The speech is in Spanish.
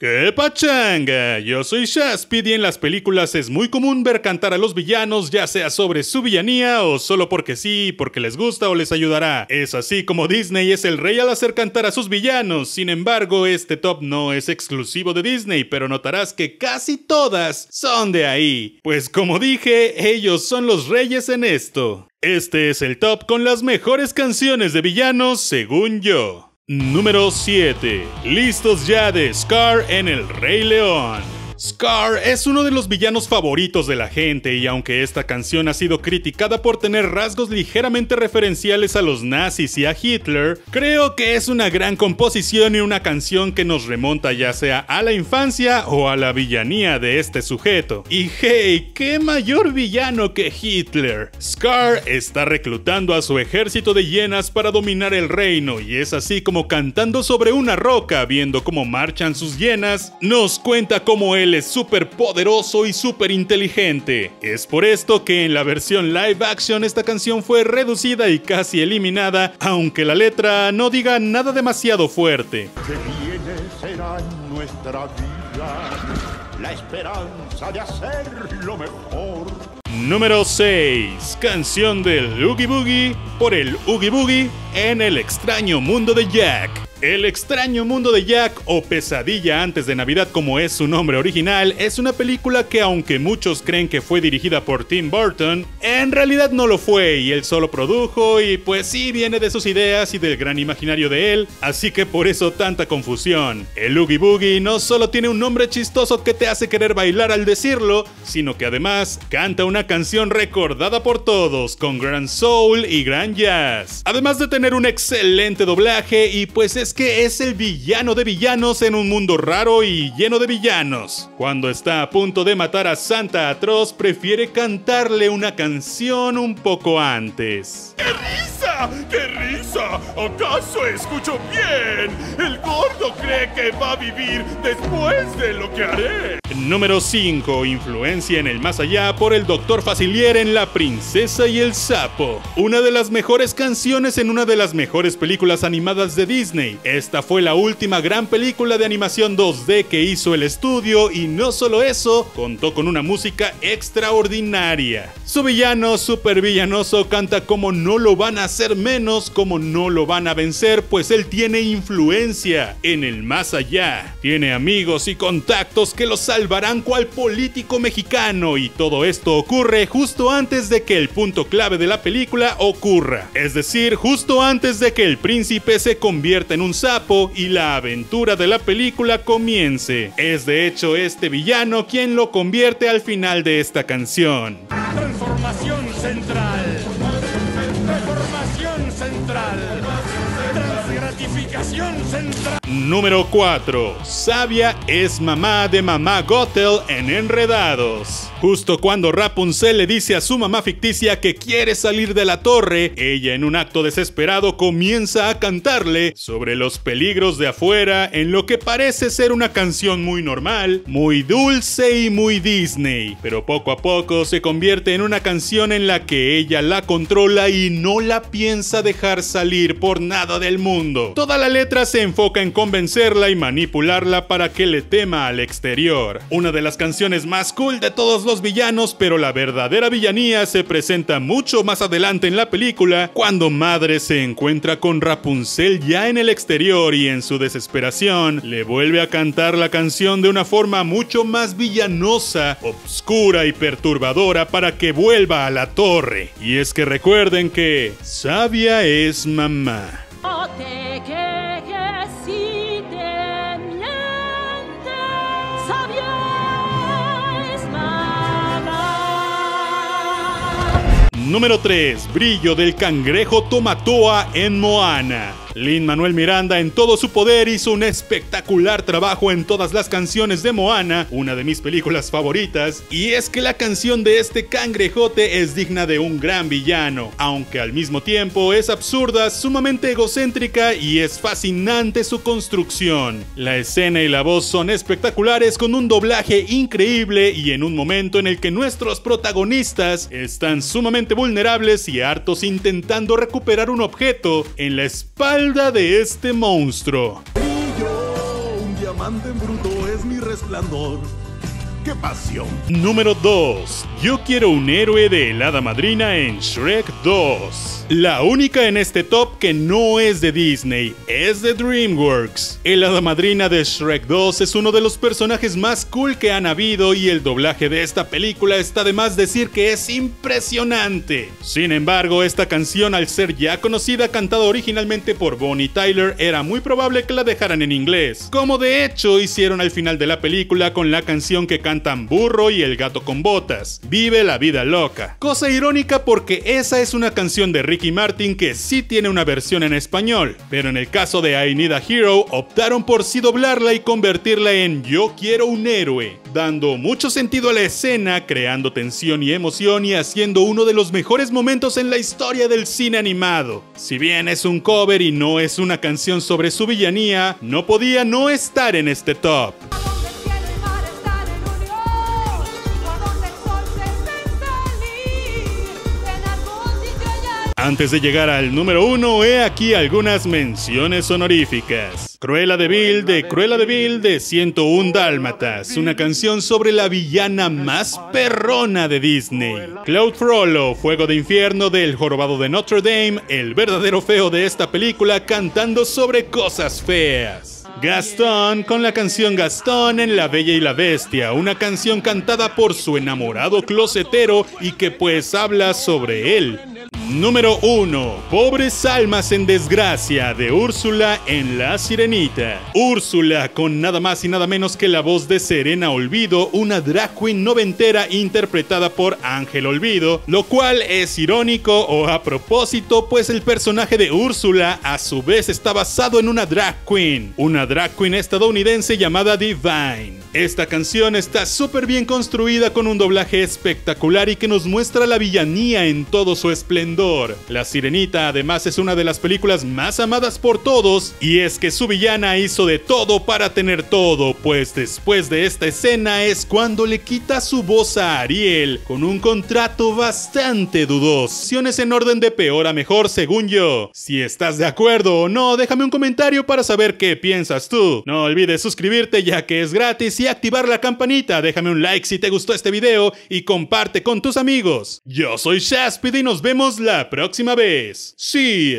¡Qué pachanga! Yo soy Shaspid y en las películas es muy común ver cantar a los villanos, ya sea sobre su villanía o solo porque sí, porque les gusta o les ayudará. Es así como Disney es el rey al hacer cantar a sus villanos. Sin embargo, este top no es exclusivo de Disney, pero notarás que casi todas son de ahí. Pues como dije, ellos son los reyes en esto. Este es el top con las mejores canciones de villanos según yo. Número 7. Listos ya de Scar en El Rey León. Scar es uno de los villanos favoritos de la gente y aunque esta canción ha sido criticada por tener rasgos ligeramente referenciales a los nazis y a Hitler, creo que es una gran composición y una canción que nos remonta ya sea a la infancia o a la villanía de este sujeto. Y hey, qué mayor villano que Hitler. Scar está reclutando a su ejército de hienas para dominar el reino y es así como cantando sobre una roca viendo cómo marchan sus hienas, nos cuenta cómo él es súper poderoso y súper inteligente. Es por esto que en la versión live action esta canción fue reducida y casi eliminada, aunque la letra no diga nada demasiado fuerte. nuestra vida, la esperanza de hacerlo mejor. Número 6. Canción del Oogie Boogie por el Oogie Boogie en el extraño mundo de Jack. El extraño mundo de Jack o Pesadilla antes de Navidad como es su nombre original es una película que aunque muchos creen que fue dirigida por Tim Burton, en realidad no lo fue y él solo produjo y pues sí viene de sus ideas y del gran imaginario de él, así que por eso tanta confusión. El Oogie Boogie no solo tiene un nombre chistoso que te hace querer bailar al decirlo, sino que además canta una canción recordada por todos con gran soul y gran jazz. Además de tener un excelente doblaje y pues es que es el villano de villanos en un mundo raro y lleno de villanos. Cuando está a punto de matar a Santa Atroz, prefiere cantarle una canción un poco antes. ¡Qué! ¡Qué risa! ¿Acaso escucho bien? El gordo cree que va a vivir después de lo que haré. Número 5. Influencia en el más allá por el Dr. Facilier en La Princesa y el Sapo. Una de las mejores canciones en una de las mejores películas animadas de Disney. Esta fue la última gran película de animación 2D que hizo el estudio y no solo eso, contó con una música extraordinaria. Su villano super villanoso canta como no lo van a hacer menos, como no lo van a vencer, pues él tiene influencia en el más allá. Tiene amigos y contactos que lo salvarán cual político mexicano y todo esto ocurre justo antes de que el punto clave de la película ocurra. Es decir, justo antes de que el príncipe se convierta en un sapo y la aventura de la película comience. Es de hecho este villano quien lo convierte al final de esta canción. Número 4. Sabia es mamá de mamá Gothel en Enredados. Justo cuando Rapunzel le dice a su mamá ficticia que quiere salir de la torre, ella en un acto desesperado comienza a cantarle sobre los peligros de afuera en lo que parece ser una canción muy normal, muy dulce y muy Disney, pero poco a poco se convierte en una canción en la que ella la controla y no la piensa dejar salir por nada del mundo. Toda la letra se enfoca en convencerla y manipularla para que le tema al exterior. Una de las canciones más cool de todos los villanos, pero la verdadera villanía se presenta mucho más adelante en la película, cuando Madre se encuentra con Rapunzel ya en el exterior y en su desesperación le vuelve a cantar la canción de una forma mucho más villanosa, obscura y perturbadora para que vuelva a la torre. Y es que recuerden que sabia es mamá. Número 3. Brillo del cangrejo Tomatoa en Moana. Lin Manuel Miranda en todo su poder hizo un espectacular trabajo en todas las canciones de Moana, una de mis películas favoritas, y es que la canción de este cangrejote es digna de un gran villano, aunque al mismo tiempo es absurda, sumamente egocéntrica y es fascinante su construcción. La escena y la voz son espectaculares con un doblaje increíble y en un momento en el que nuestros protagonistas están sumamente vulnerables y hartos intentando recuperar un objeto en la espalda de este monstruo. un diamante en bruto es mi resplandor ¡Qué pasión! Número 2. Yo quiero un héroe de helada madrina en Shrek 2. La única en este top que no es de Disney, es de DreamWorks. El hada madrina de Shrek 2 es uno de los personajes más cool que han habido y el doblaje de esta película está de más decir que es impresionante. Sin embargo, esta canción al ser ya conocida cantada originalmente por Bonnie Tyler era muy probable que la dejaran en inglés, como de hecho hicieron al final de la película con la canción que cantan Burro y el gato con botas, Vive la vida loca. Cosa irónica porque esa es una canción de Ricky Martin que sí tiene una versión en español, pero en el caso de I Need a Hero optaron por sí doblarla y convertirla en Yo quiero un héroe, dando mucho sentido a la escena, creando tensión y emoción y haciendo uno de los mejores momentos en la historia del cine animado. Si bien es un cover y no es una canción sobre su villanía, no podía no estar en este top. Antes de llegar al número uno, he aquí algunas menciones honoríficas. Cruella de Vil de Cruella de Vil de 101 Dálmatas, una canción sobre la villana más perrona de Disney. Cloud Frollo, Fuego de Infierno del Jorobado de Notre Dame, el verdadero feo de esta película cantando sobre cosas feas. Gastón con la canción Gastón en La Bella y la Bestia, una canción cantada por su enamorado closetero y que pues habla sobre él, Número 1. Pobres almas en desgracia de Úrsula en La Sirenita. Úrsula con nada más y nada menos que la voz de Serena Olvido, una drag queen noventera interpretada por Ángel Olvido, lo cual es irónico o a propósito, pues el personaje de Úrsula a su vez está basado en una drag queen, una drag queen estadounidense llamada Divine. Esta canción está súper bien construida con un doblaje espectacular y que nos muestra la villanía en todo su esplendor. La Sirenita además es una de las películas más amadas por todos y es que su villana hizo de todo para tener todo, pues después de esta escena es cuando le quita su voz a Ariel con un contrato bastante dudoso. en orden de peor a mejor según yo. Si estás de acuerdo o no, déjame un comentario para saber qué piensas tú. No olvides suscribirte ya que es gratis y activar la campanita. Déjame un like si te gustó este video y comparte con tus amigos. Yo soy Shaspid y nos vemos la próxima vez. Sí.